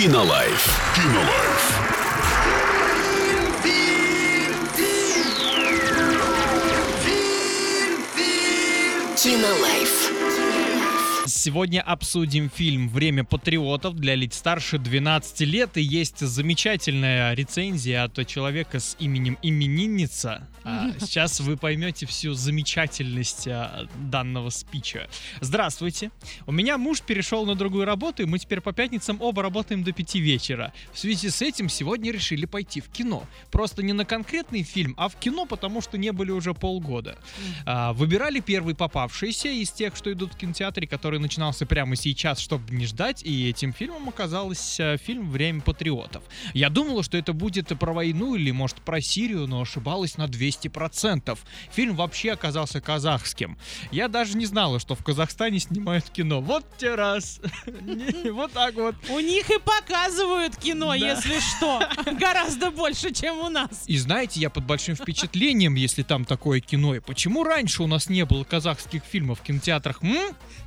Кинолайф. Кинолайф. Кинолайф. Сегодня обсудим фильм «Время патриотов» для лиц старше 12 лет. И есть замечательная рецензия от человека с именем именинница. А, Сейчас вы поймете всю замечательность а, данного спича. Здравствуйте. У меня муж перешел на другую работу, и мы теперь по пятницам оба работаем до 5 вечера. В связи с этим сегодня решили пойти в кино. Просто не на конкретный фильм, а в кино, потому что не были уже полгода. А, Выбирали первый попавшийся из тех, что идут в кинотеатре, который начинался прямо сейчас, чтобы не ждать, и этим фильмом оказался фильм «Время патриотов». Я думала, что это будет про войну или, может, про Сирию, но ошибалась на 200%. Фильм вообще оказался казахским. Я даже не знала, что в Казахстане снимают кино. Вот те раз. Вот так вот. У них и показывают кино, если что. Гораздо больше, чем у нас. И знаете, я под большим впечатлением, если там такое кино. И почему раньше у нас не было казахских фильмов в кинотеатрах?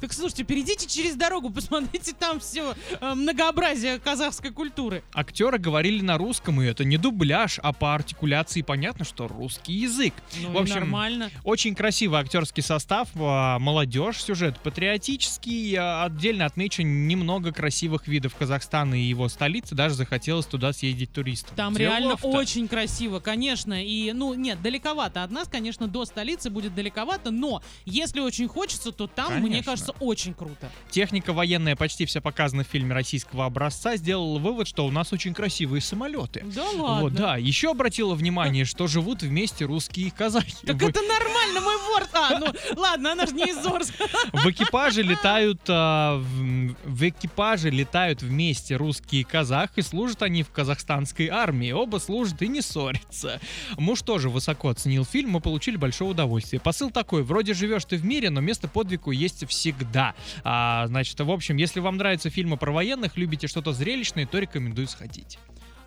Так слушайте, перейдите через дорогу, посмотрите там все многообразие казахской культуры. Актеры говорили на русском, и это не дубляж, а по артикуляции понятно, что русский язык. Ну В общем, нормально. Очень красивый актерский состав, а, молодежь, сюжет патриотический. а, Отдельно отмечу немного красивых видов Казахстана и его столицы. Даже захотелось туда съездить туристам. Там реально Делов-то. очень красиво, конечно. И, ну, нет, далековато от нас, конечно, до столицы будет далековато, но если очень хочется, то там, мне Конечно. кажется, очень круто. Техника военная почти вся показана в фильме российского образца. Сделала вывод, что у нас очень красивые самолеты. Да ладно. Вот, да. Еще обратила внимание, что живут вместе русские и казахи. Так В- это нормально, мой борт. А, ну, ладно, она же не из Орска. В экипаже летают а, в, в экипаже летают вместе русские и казах, и служат они в казахстанской армии. Оба служат и не ссорятся. Муж тоже высоко оценил фильм, мы получили большое удовольствие. Посыл такой: вроде живешь ты в мире, но место подвигу есть всегда. А, значит, в общем, если вам нравятся фильмы про военных, любите что-то зрелищное, то рекомендую сходить.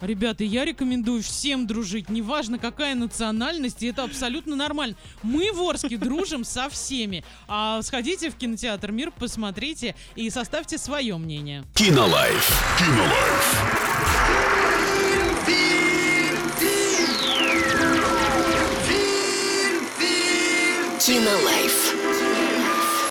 Ребята, я рекомендую всем дружить, неважно какая национальность, и это абсолютно нормально. Мы в Орске дружим со всеми. А сходите в кинотеатр Мир, посмотрите и составьте свое мнение. Кинолайф. Кинолайф. Кинолайф.